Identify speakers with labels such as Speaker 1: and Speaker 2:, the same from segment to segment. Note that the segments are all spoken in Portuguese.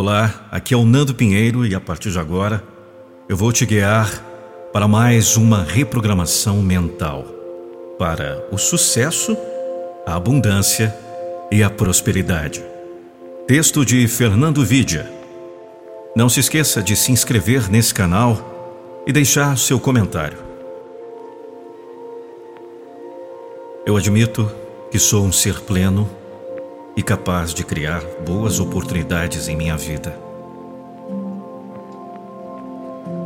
Speaker 1: Olá, aqui é o Nando Pinheiro e a partir de agora eu vou te guiar para mais uma reprogramação mental para o sucesso, a abundância e a prosperidade. Texto de Fernando Vidia. Não se esqueça de se inscrever nesse canal e deixar seu comentário. Eu admito que sou um ser pleno e capaz de criar boas oportunidades em minha vida.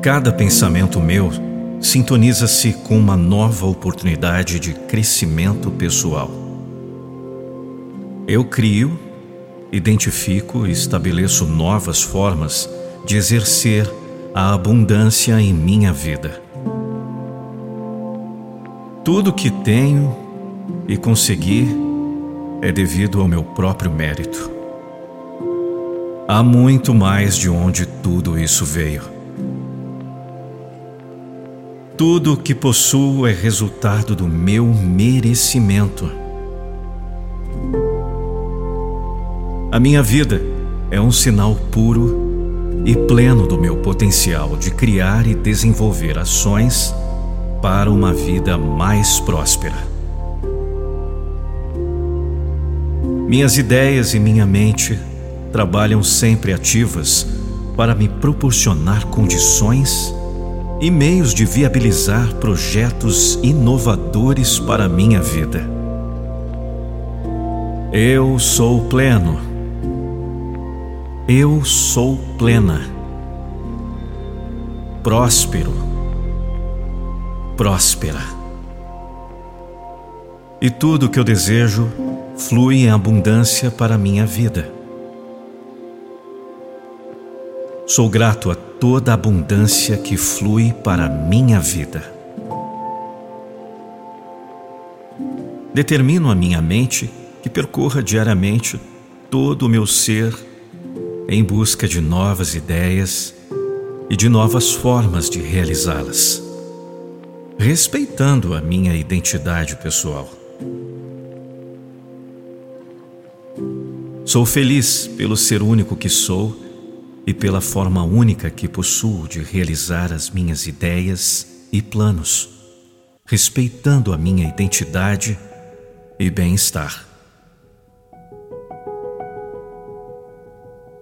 Speaker 1: Cada pensamento meu sintoniza-se com uma nova oportunidade de crescimento pessoal. Eu crio, identifico e estabeleço novas formas de exercer a abundância em minha vida. Tudo que tenho e consegui é devido ao meu próprio mérito. Há muito mais de onde tudo isso veio. Tudo o que possuo é resultado do meu merecimento. A minha vida é um sinal puro e pleno do meu potencial de criar e desenvolver ações para uma vida mais próspera. Minhas ideias e minha mente trabalham sempre ativas para me proporcionar condições e meios de viabilizar projetos inovadores para minha vida. Eu sou pleno. Eu sou plena. Próspero. Próspera. E tudo o que eu desejo flui em abundância para a minha vida. Sou grato a toda a abundância que flui para a minha vida. Determino a minha mente que percorra diariamente todo o meu ser em busca de novas ideias e de novas formas de realizá-las, respeitando a minha identidade pessoal. Sou feliz pelo ser único que sou e pela forma única que possuo de realizar as minhas ideias e planos, respeitando a minha identidade e bem-estar.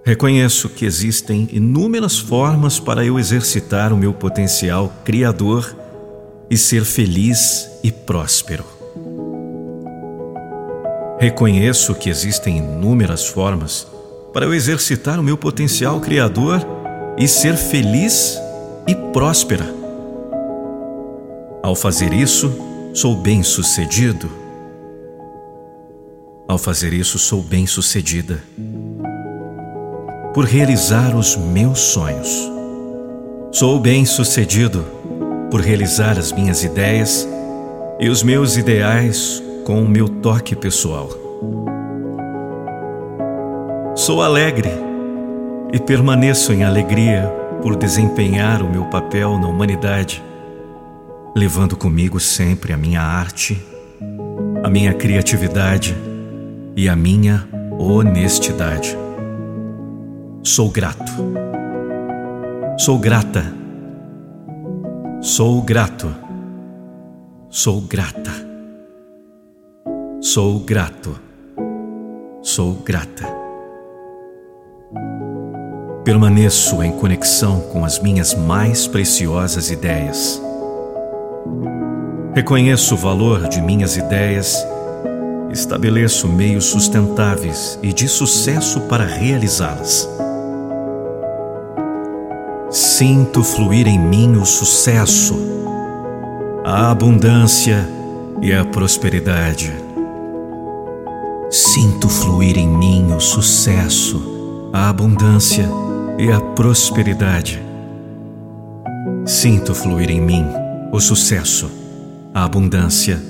Speaker 1: Reconheço que existem inúmeras formas para eu exercitar o meu potencial criador e ser feliz e próspero. Reconheço que existem inúmeras formas para eu exercitar o meu potencial criador e ser feliz e próspera. Ao fazer isso, sou bem-sucedido. Ao fazer isso, sou bem-sucedida. Por realizar os meus sonhos. Sou bem-sucedido por realizar as minhas ideias e os meus ideais com o meu toque pessoal. Sou alegre e permaneço em alegria por desempenhar o meu papel na humanidade, levando comigo sempre a minha arte, a minha criatividade e a minha honestidade. Sou grato. Sou grata. Sou grato. Sou grata. Sou grato. Sou grata. Permaneço em conexão com as minhas mais preciosas ideias. Reconheço o valor de minhas ideias, estabeleço meios sustentáveis e de sucesso para realizá-las. Sinto fluir em mim o sucesso, a abundância e a prosperidade. Sinto fluir em mim o sucesso, a abundância e a prosperidade. Sinto fluir em mim o sucesso, a abundância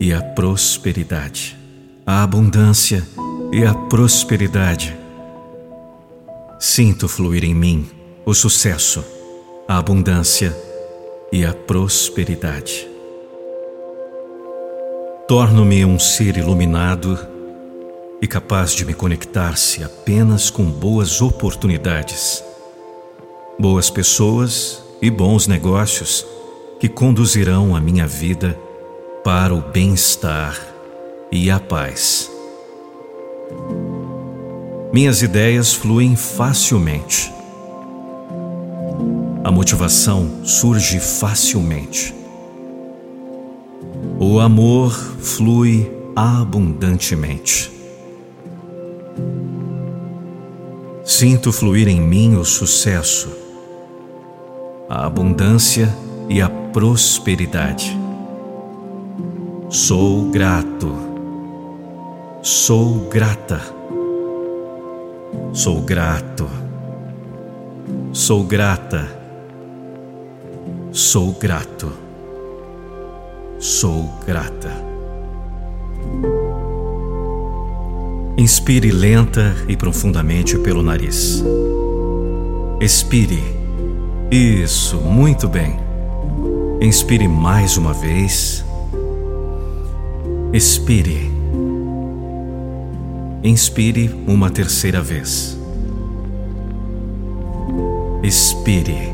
Speaker 1: e a prosperidade. A abundância e a prosperidade. Sinto fluir em mim o sucesso, a abundância e a prosperidade. Torno-me um ser iluminado e capaz de me conectar-se apenas com boas oportunidades, boas pessoas e bons negócios que conduzirão a minha vida para o bem-estar e a paz. Minhas ideias fluem facilmente. A motivação surge facilmente. O amor flui abundantemente. Sinto fluir em mim o sucesso, a abundância e a prosperidade. Sou grato, sou grata, sou grato, sou grata, sou grato, sou grata. Inspire lenta e profundamente pelo nariz. Expire. Isso, muito bem. Inspire mais uma vez. Expire. Inspire uma terceira vez. Expire.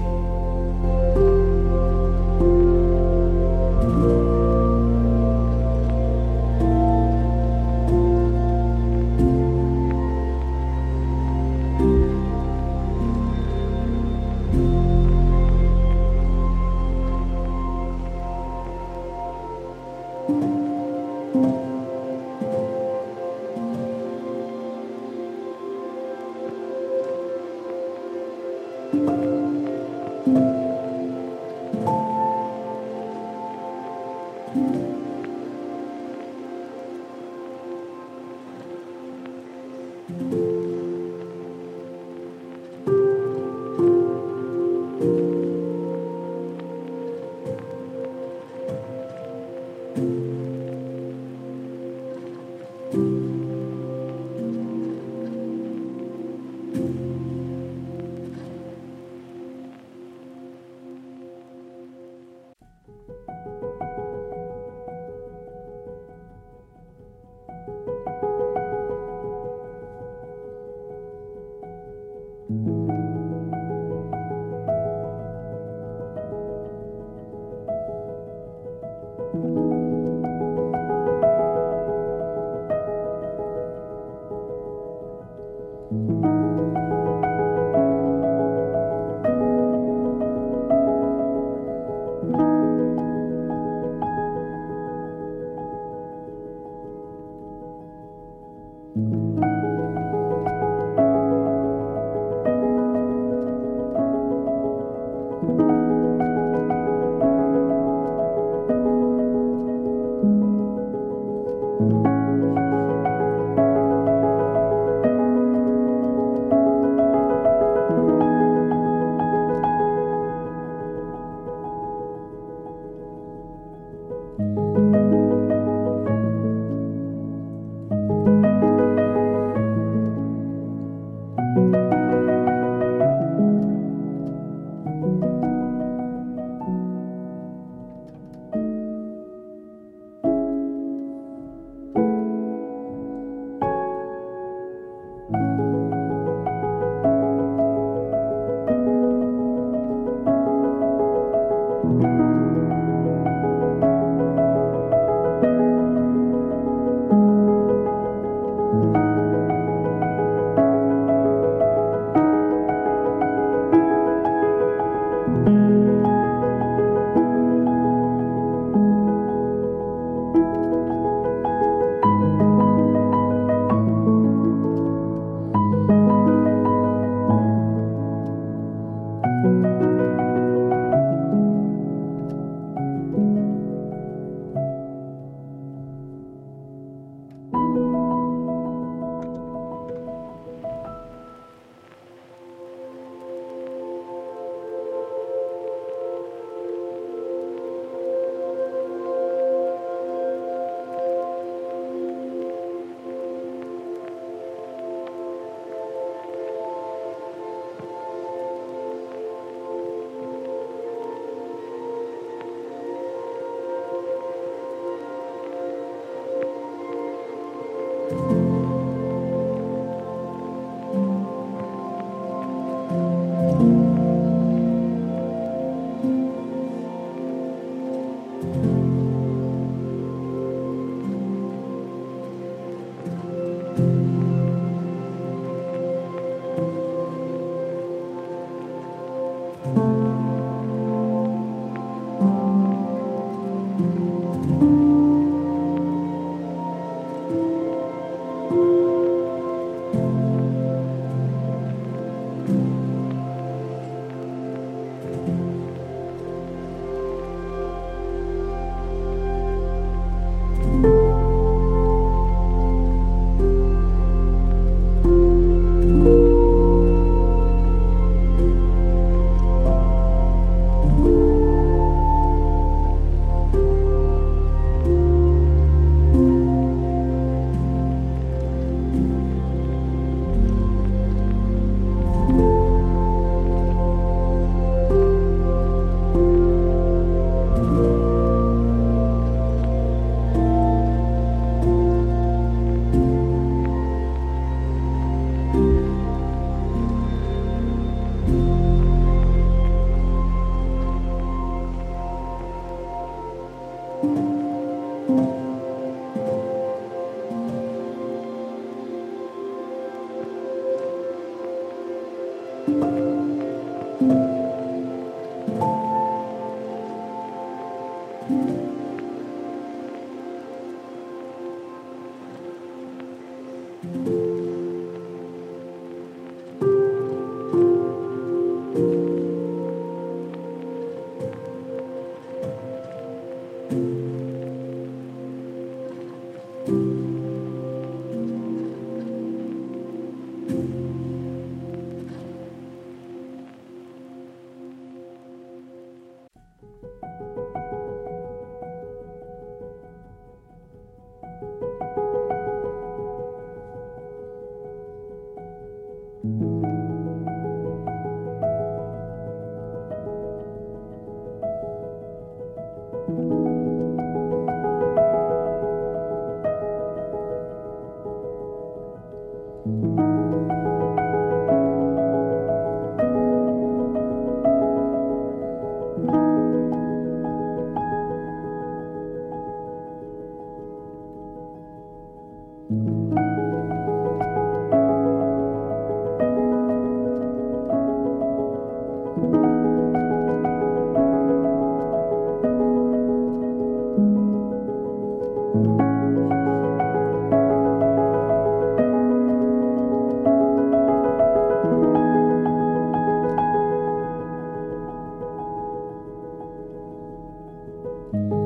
Speaker 2: Bye.